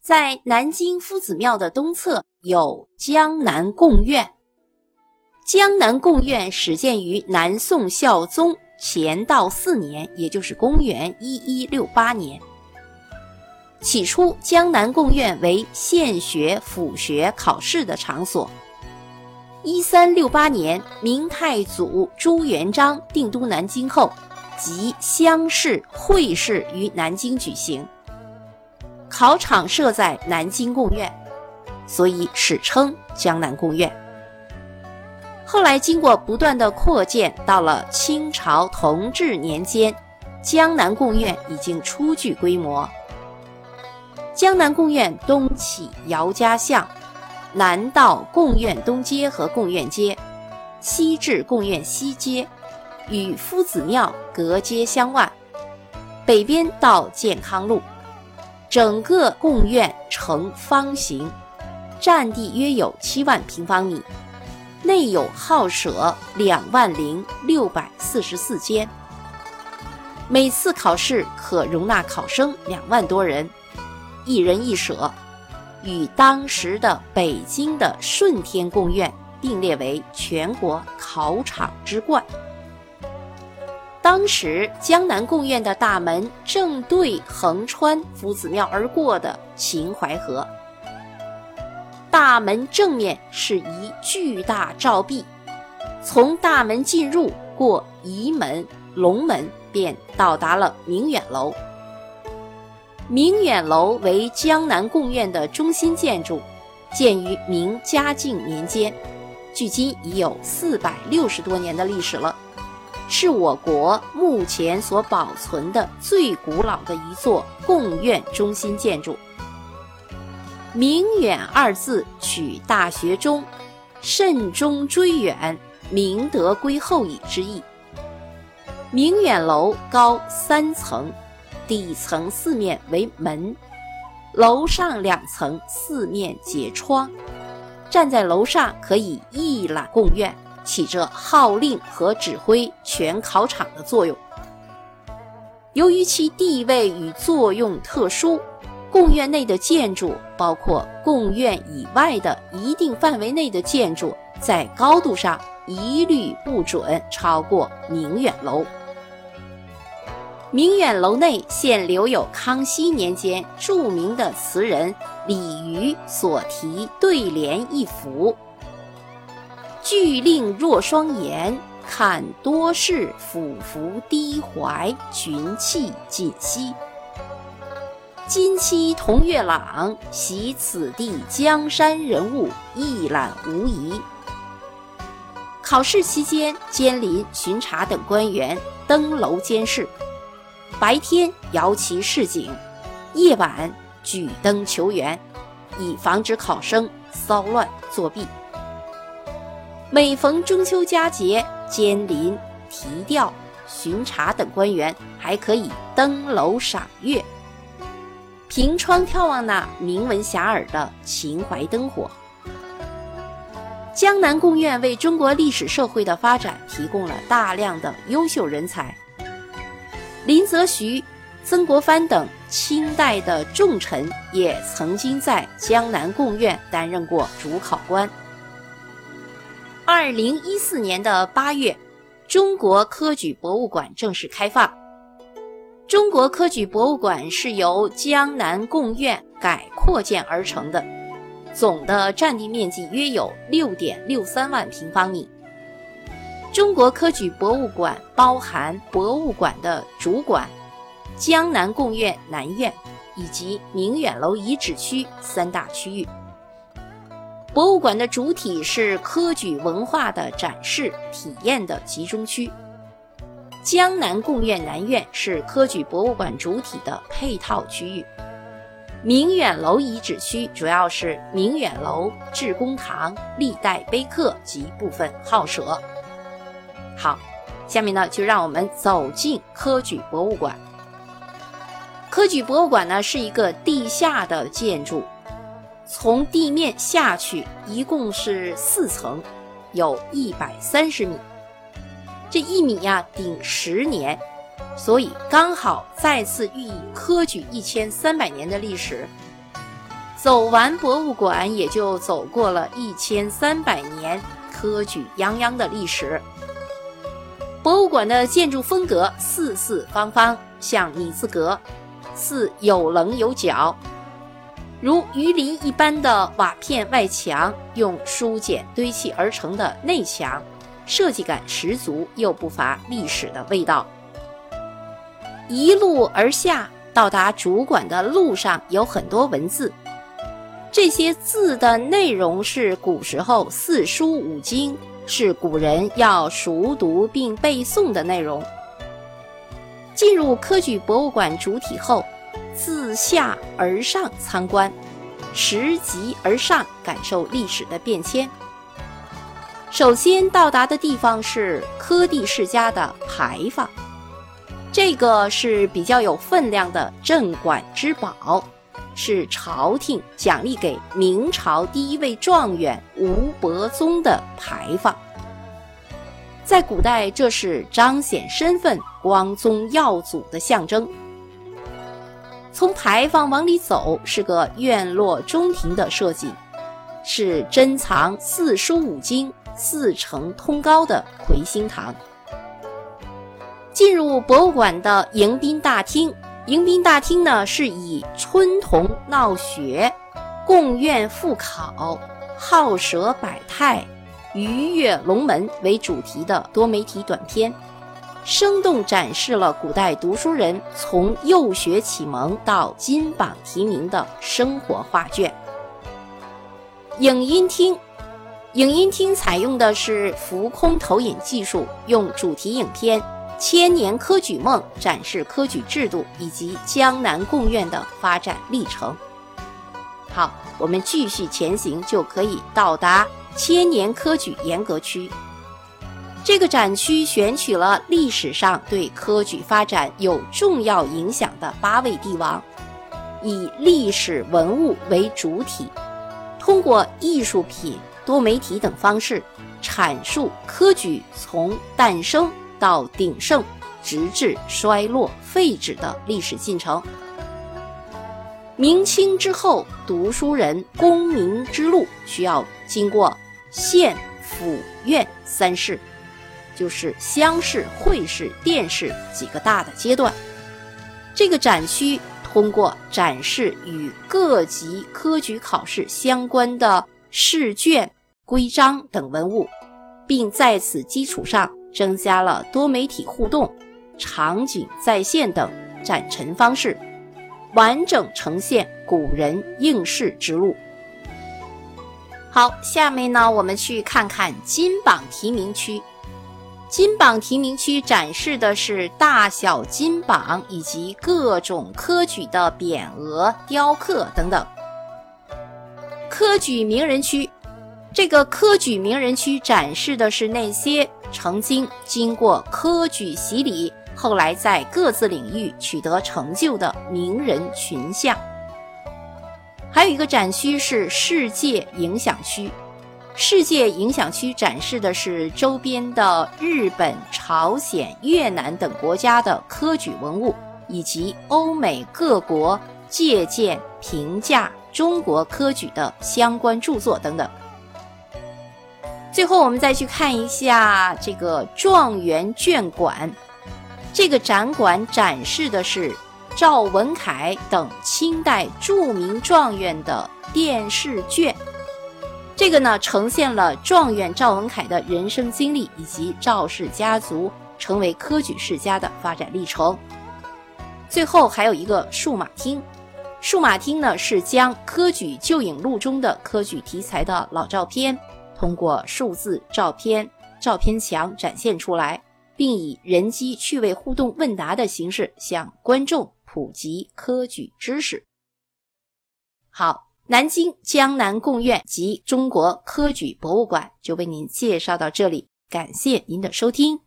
在南京夫子庙的东侧有江南贡院。江南贡院始建于南宋孝宗乾道四年，也就是公元一一六八年。起初，江南贡院为县学、府学考试的场所。一三六八年，明太祖朱元璋定都南京后，即乡试、会试于南京举行。考场设在南京贡院，所以史称江南贡院。后来经过不断的扩建，到了清朝同治年间，江南贡院已经初具规模。江南贡院东起姚家巷，南到贡院东街和贡院街，西至贡院西街，与夫子庙隔街相望。北边到健康路，整个贡院呈方形，占地约有七万平方米，内有号舍两万零六百四十四间，每次考试可容纳考生两万多人。一人一舍，与当时的北京的顺天贡院并列为全国考场之冠。当时江南贡院的大门正对横穿夫子庙而过的秦淮河，大门正面是一巨大照壁，从大门进入过仪门、龙门，便到达了明远楼。明远楼为江南贡院的中心建筑，建于明嘉靖年间，距今已有四百六十多年的历史了，是我国目前所保存的最古老的一座贡院中心建筑。明远二字取大学中“慎终追远，明德归后矣”之意。明远楼高三层。底层四面为门，楼上两层四面结窗，站在楼上可以一览贡院，起着号令和指挥全考场的作用。由于其地位与作用特殊，贡院内的建筑，包括贡院以外的一定范围内的建筑，在高度上一律不准超过明远楼。明远楼内现留有康熙年间著名的词人李渔所题对联一幅：“巨令若双颜，看多事俯伏低怀，群气尽息。今期同月朗，习此地江山人物，一览无遗。”考试期间，监临、巡查等官员登楼监视。白天摇旗示警，夜晚举灯求援，以防止考生骚乱作弊。每逢中秋佳节，监临、提调、巡查等官员还可以登楼赏月，凭窗眺望那名闻遐迩的秦淮灯火。江南贡院为中国历史社会的发展提供了大量的优秀人才。林则徐、曾国藩等清代的重臣也曾经在江南贡院担任过主考官。二零一四年的八月，中国科举博物馆正式开放。中国科举博物馆是由江南贡院改扩建而成的，总的占地面积约有六点六三万平方米。中国科举博物馆包含博物馆的主馆、江南贡院南院以及明远楼遗址区三大区域。博物馆的主体是科举文化的展示体验的集中区，江南贡院南院是科举博物馆主体的配套区域，明远楼遗址区主要是明远楼、致公堂、历代碑刻及部分号舍。好，下面呢就让我们走进科举博物馆。科举博物馆呢是一个地下的建筑，从地面下去一共是四层，有一百三十米。这一米呀顶十年，所以刚好再次寓意科举一千三百年的历史。走完博物馆，也就走过了一千三百年科举泱泱的历史。博物馆的建筑风格四四方方，像米字格，似有棱有角，如鱼鳞一般的瓦片外墙，用书简堆砌而成的内墙，设计感十足，又不乏历史的味道。一路而下，到达主馆的路上有很多文字。这些字的内容是古时候四书五经，是古人要熟读并背诵的内容。进入科举博物馆主体后，自下而上参观，拾级而上感受历史的变迁。首先到达的地方是柯蒂世家的牌坊，这个是比较有分量的镇馆之宝。是朝廷奖励给明朝第一位状元吴伯宗的牌坊，在古代这是彰显身份、光宗耀祖的象征。从牌坊往里走，是个院落中庭的设计，是珍藏四书五经、四承通高的魁星堂。进入博物馆的迎宾大厅。迎宾大厅呢，是以春童闹学、贡院复考、好蛇百态、鱼跃龙门为主题的多媒体短片，生动展示了古代读书人从幼学启蒙到金榜题名的生活画卷。影音厅，影音厅采用的是浮空投影技术，用主题影片。千年科举梦展示科举制度以及江南贡院的发展历程。好，我们继续前行，就可以到达千年科举严格区。这个展区选取了历史上对科举发展有重要影响的八位帝王，以历史文物为主体，通过艺术品、多媒体等方式阐述科举从诞生。到鼎盛，直至衰落废止的历史进程。明清之后，读书人功名之路需要经过县、府、院三试，就是乡试、会试、殿试几个大的阶段。这个展区通过展示与各级科举考试相关的试卷、规章等文物，并在此基础上。增加了多媒体互动、场景再现等展陈方式，完整呈现古人应试之路。好，下面呢，我们去看看金榜题名区。金榜题名区展示的是大小金榜以及各种科举的匾额、雕刻等等。科举名人区，这个科举名人区展示的是那些。曾经经过科举洗礼，后来在各自领域取得成就的名人群像。还有一个展区是世界影响区，世界影响区展示的是周边的日本、朝鲜、越南等国家的科举文物，以及欧美各国借鉴评价中国科举的相关著作等等。最后，我们再去看一下这个状元卷馆。这个展馆展示的是赵文凯等清代著名状元的殿试卷。这个呢，呈现了状元赵文凯的人生经历以及赵氏家族成为科举世家的发展历程。最后还有一个数码厅，数码厅呢是将科举旧影录中的科举题材的老照片。通过数字照片、照片墙展现出来，并以人机趣味互动问答的形式向观众普及科举知识。好，南京江南贡院及中国科举博物馆就为您介绍到这里，感谢您的收听。